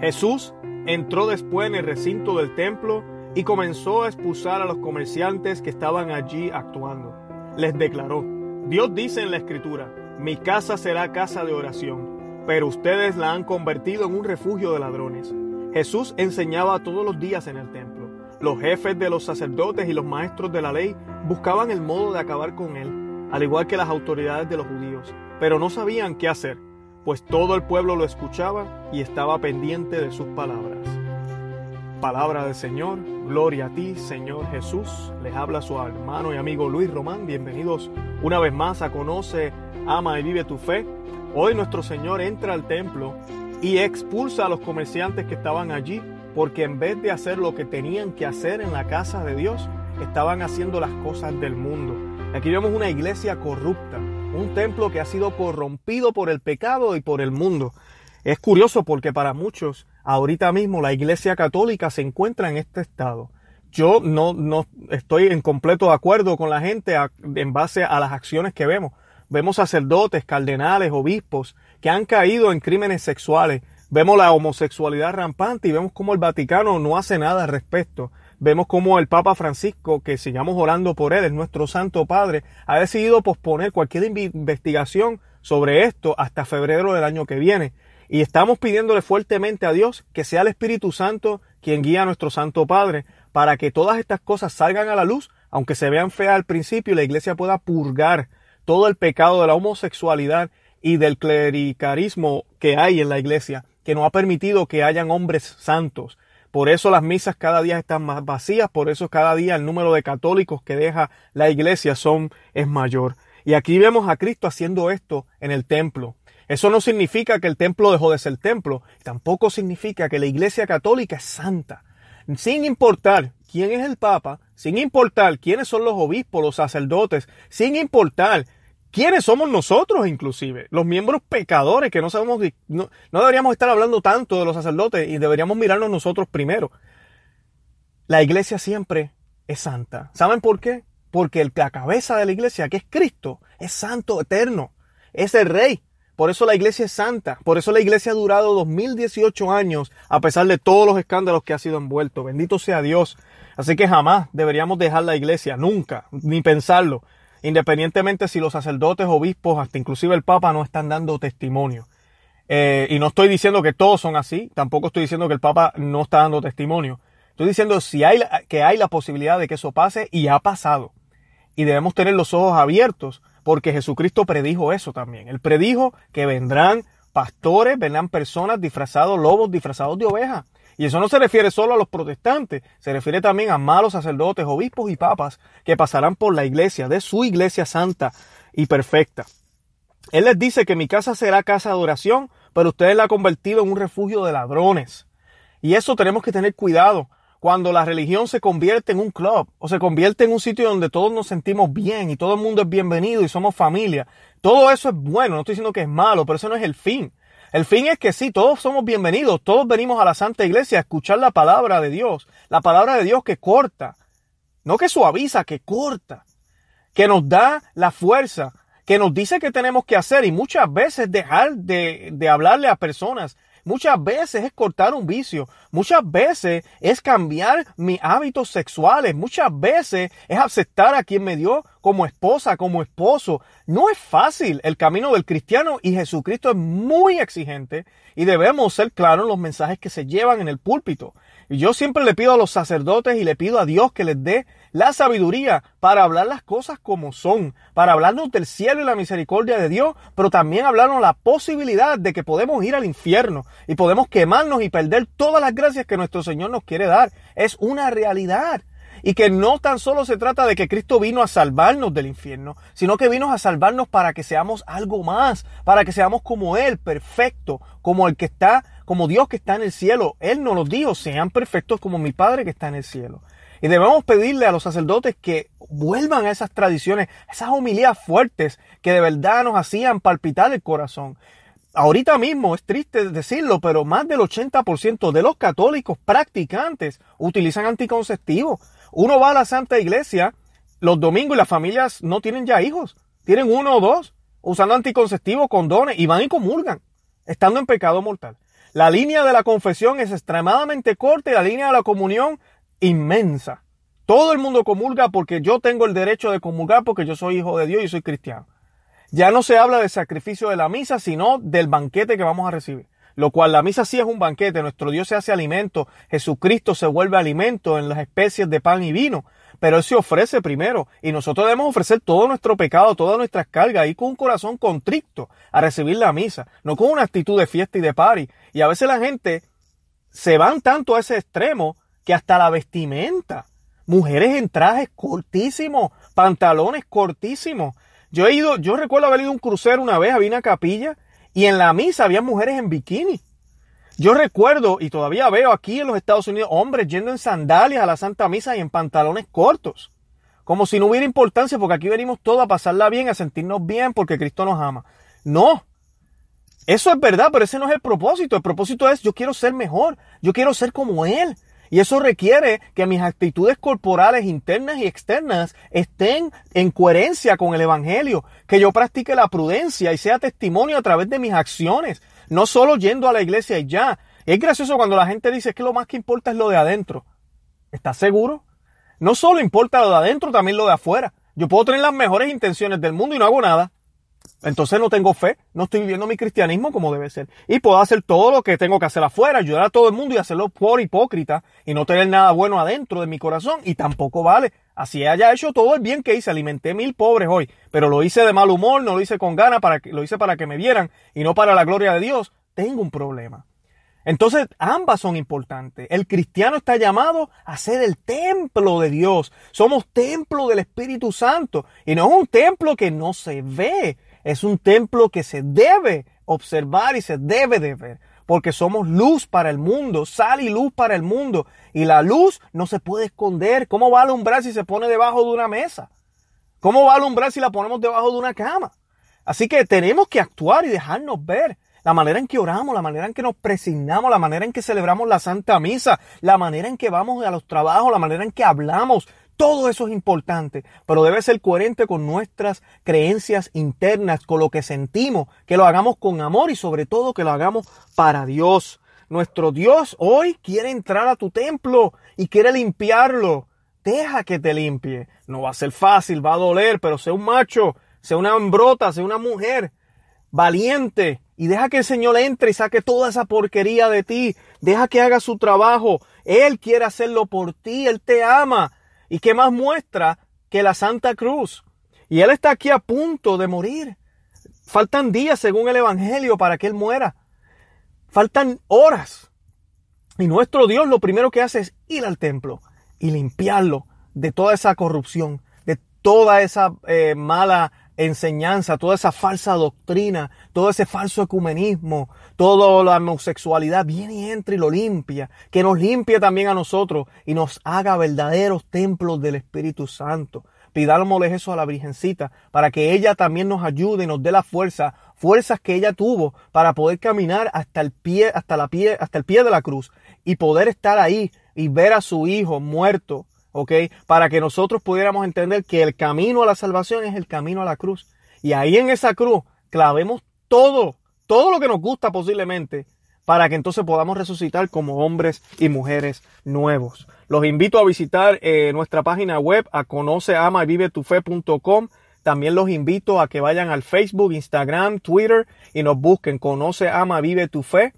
Jesús entró después en el recinto del templo y comenzó a expulsar a los comerciantes que estaban allí actuando. Les declaró, Dios dice en la escritura, mi casa será casa de oración, pero ustedes la han convertido en un refugio de ladrones. Jesús enseñaba todos los días en el templo. Los jefes de los sacerdotes y los maestros de la ley buscaban el modo de acabar con él, al igual que las autoridades de los judíos, pero no sabían qué hacer pues todo el pueblo lo escuchaba y estaba pendiente de sus palabras. Palabra del Señor, gloria a ti, Señor Jesús. Les habla su hermano y amigo Luis Román. Bienvenidos una vez más a Conoce, Ama y Vive tu Fe. Hoy nuestro Señor entra al templo y expulsa a los comerciantes que estaban allí, porque en vez de hacer lo que tenían que hacer en la casa de Dios, estaban haciendo las cosas del mundo. Aquí vemos una iglesia corrupta, un templo que ha sido corrompido por el pecado y por el mundo. Es curioso porque para muchos, ahorita mismo la Iglesia Católica se encuentra en este estado. Yo no, no estoy en completo acuerdo con la gente en base a las acciones que vemos. Vemos sacerdotes, cardenales, obispos que han caído en crímenes sexuales. Vemos la homosexualidad rampante y vemos cómo el Vaticano no hace nada al respecto vemos como el Papa Francisco, que sigamos orando por él, es nuestro Santo Padre, ha decidido posponer cualquier investigación sobre esto hasta febrero del año que viene. Y estamos pidiéndole fuertemente a Dios que sea el Espíritu Santo quien guía a nuestro Santo Padre para que todas estas cosas salgan a la luz, aunque se vean feas al principio, y la iglesia pueda purgar todo el pecado de la homosexualidad y del clericarismo que hay en la iglesia, que no ha permitido que hayan hombres santos, por eso las misas cada día están más vacías, por eso cada día el número de católicos que deja la iglesia son, es mayor. Y aquí vemos a Cristo haciendo esto en el templo. Eso no significa que el templo dejó de ser templo, tampoco significa que la iglesia católica es santa. Sin importar quién es el Papa, sin importar quiénes son los obispos, los sacerdotes, sin importar ¿Quiénes somos nosotros inclusive? Los miembros pecadores que no sabemos, no, deberíamos estar hablando tanto de los sacerdotes y deberíamos mirarnos nosotros primero. La iglesia siempre es santa. ¿Saben por qué? Porque la cabeza de la iglesia, que es Cristo, es santo eterno. Es el rey. Por eso la iglesia es santa. Por eso la iglesia ha durado 2018 años a pesar de todos los escándalos que ha sido envuelto. Bendito sea Dios. Así que jamás deberíamos dejar la iglesia. Nunca. Ni pensarlo independientemente si los sacerdotes, obispos, hasta inclusive el Papa no están dando testimonio. Eh, y no estoy diciendo que todos son así, tampoco estoy diciendo que el Papa no está dando testimonio. Estoy diciendo si hay, que hay la posibilidad de que eso pase y ha pasado. Y debemos tener los ojos abiertos porque Jesucristo predijo eso también. Él predijo que vendrán pastores, vendrán personas disfrazados, lobos disfrazados de ovejas. Y eso no se refiere solo a los protestantes, se refiere también a malos sacerdotes, obispos y papas que pasarán por la iglesia, de su iglesia santa y perfecta. Él les dice que mi casa será casa de oración, pero ustedes la han convertido en un refugio de ladrones. Y eso tenemos que tener cuidado cuando la religión se convierte en un club o se convierte en un sitio donde todos nos sentimos bien y todo el mundo es bienvenido y somos familia. Todo eso es bueno, no estoy diciendo que es malo, pero eso no es el fin. El fin es que sí, todos somos bienvenidos, todos venimos a la Santa Iglesia a escuchar la palabra de Dios, la palabra de Dios que corta, no que suaviza, que corta, que nos da la fuerza, que nos dice que tenemos que hacer y muchas veces dejar de, de hablarle a personas Muchas veces es cortar un vicio. Muchas veces es cambiar mis hábitos sexuales. Muchas veces es aceptar a quien me dio como esposa, como esposo. No es fácil el camino del cristiano y Jesucristo es muy exigente y debemos ser claros en los mensajes que se llevan en el púlpito. Y yo siempre le pido a los sacerdotes y le pido a Dios que les dé la sabiduría para hablar las cosas como son, para hablarnos del cielo y la misericordia de Dios, pero también hablarnos la posibilidad de que podemos ir al infierno y podemos quemarnos y perder todas las gracias que nuestro Señor nos quiere dar. Es una realidad. Y que no tan solo se trata de que Cristo vino a salvarnos del infierno, sino que vino a salvarnos para que seamos algo más, para que seamos como Él, perfecto, como el que está, como Dios que está en el cielo. Él nos lo dijo, sean perfectos como mi Padre que está en el cielo. Y debemos pedirle a los sacerdotes que vuelvan a esas tradiciones, esas homilías fuertes que de verdad nos hacían palpitar el corazón. Ahorita mismo es triste decirlo, pero más del 80% de los católicos practicantes utilizan anticonceptivos. Uno va a la Santa Iglesia los domingos y las familias no tienen ya hijos. Tienen uno o dos usando anticonceptivos, condones y van y comulgan, estando en pecado mortal. La línea de la confesión es extremadamente corta y la línea de la comunión inmensa. Todo el mundo comulga porque yo tengo el derecho de comulgar porque yo soy hijo de Dios y soy cristiano. Ya no se habla del sacrificio de la misa, sino del banquete que vamos a recibir. Lo cual la misa sí es un banquete, nuestro Dios se hace alimento, Jesucristo se vuelve alimento en las especies de pan y vino, pero Él se ofrece primero y nosotros debemos ofrecer todo nuestro pecado, todas nuestras cargas y con un corazón contrito a recibir la misa, no con una actitud de fiesta y de party. Y a veces la gente se van tanto a ese extremo que hasta la vestimenta. Mujeres en trajes cortísimos, pantalones cortísimos. Yo he ido, yo recuerdo haber ido a un crucero una vez, había una capilla y en la misa había mujeres en bikini. Yo recuerdo y todavía veo aquí en los Estados Unidos hombres yendo en sandalias a la Santa Misa y en pantalones cortos. Como si no hubiera importancia porque aquí venimos todos a pasarla bien, a sentirnos bien porque Cristo nos ama. No. Eso es verdad, pero ese no es el propósito. El propósito es yo quiero ser mejor. Yo quiero ser como Él. Y eso requiere que mis actitudes corporales internas y externas estén en coherencia con el Evangelio, que yo practique la prudencia y sea testimonio a través de mis acciones, no solo yendo a la iglesia y ya. Es gracioso cuando la gente dice que lo más que importa es lo de adentro. ¿Estás seguro? No solo importa lo de adentro, también lo de afuera. Yo puedo tener las mejores intenciones del mundo y no hago nada. Entonces no tengo fe, no estoy viviendo mi cristianismo como debe ser. Y puedo hacer todo lo que tengo que hacer afuera, ayudar a todo el mundo y hacerlo por hipócrita y no tener nada bueno adentro de mi corazón y tampoco vale. Así haya hecho todo el bien que hice, alimenté mil pobres hoy, pero lo hice de mal humor, no lo hice con ganas, lo hice para que me vieran y no para la gloria de Dios. Tengo un problema. Entonces, ambas son importantes. El cristiano está llamado a ser el templo de Dios. Somos templo del Espíritu Santo. Y no es un templo que no se ve. Es un templo que se debe observar y se debe de ver. Porque somos luz para el mundo, sal y luz para el mundo. Y la luz no se puede esconder. ¿Cómo va a alumbrar si se pone debajo de una mesa? ¿Cómo va a alumbrar si la ponemos debajo de una cama? Así que tenemos que actuar y dejarnos ver. La manera en que oramos, la manera en que nos presignamos, la manera en que celebramos la Santa Misa, la manera en que vamos a los trabajos, la manera en que hablamos, todo eso es importante, pero debe ser coherente con nuestras creencias internas, con lo que sentimos, que lo hagamos con amor y sobre todo que lo hagamos para Dios. Nuestro Dios hoy quiere entrar a tu templo y quiere limpiarlo. Deja que te limpie. No va a ser fácil, va a doler, pero sea un macho, sea una hembrota, sea una mujer valiente y deja que el Señor entre y saque toda esa porquería de ti. Deja que haga su trabajo. Él quiere hacerlo por ti, Él te ama. ¿Y qué más muestra que la Santa Cruz? Y Él está aquí a punto de morir. Faltan días según el Evangelio para que Él muera. Faltan horas. Y nuestro Dios lo primero que hace es ir al templo y limpiarlo de toda esa corrupción, de toda esa eh, mala enseñanza, toda esa falsa doctrina, todo ese falso ecumenismo, toda la homosexualidad, viene y entra y lo limpia, que nos limpie también a nosotros y nos haga verdaderos templos del Espíritu Santo. Pidámosle eso a la Virgencita para que ella también nos ayude y nos dé la fuerza, fuerzas que ella tuvo para poder caminar hasta el pie, hasta la pie, hasta el pie de la cruz y poder estar ahí y ver a su hijo muerto Para que nosotros pudiéramos entender que el camino a la salvación es el camino a la cruz. Y ahí en esa cruz clavemos todo, todo lo que nos gusta posiblemente, para que entonces podamos resucitar como hombres y mujeres nuevos. Los invito a visitar eh, nuestra página web a conoceamavivetufe.com. También los invito a que vayan al Facebook, Instagram, Twitter y nos busquen Conoce, Ama, Vive tu Fe.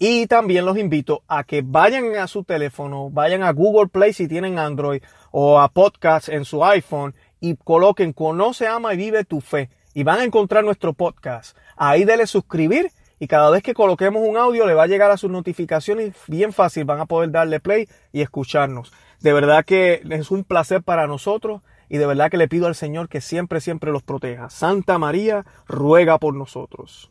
Y también los invito a que vayan a su teléfono, vayan a Google Play si tienen Android o a podcast en su iPhone y coloquen Conoce, ama y vive tu fe. Y van a encontrar nuestro podcast. Ahí denle suscribir y cada vez que coloquemos un audio le va a llegar a sus notificaciones bien fácil. Van a poder darle play y escucharnos. De verdad que es un placer para nosotros y de verdad que le pido al Señor que siempre, siempre los proteja. Santa María, ruega por nosotros.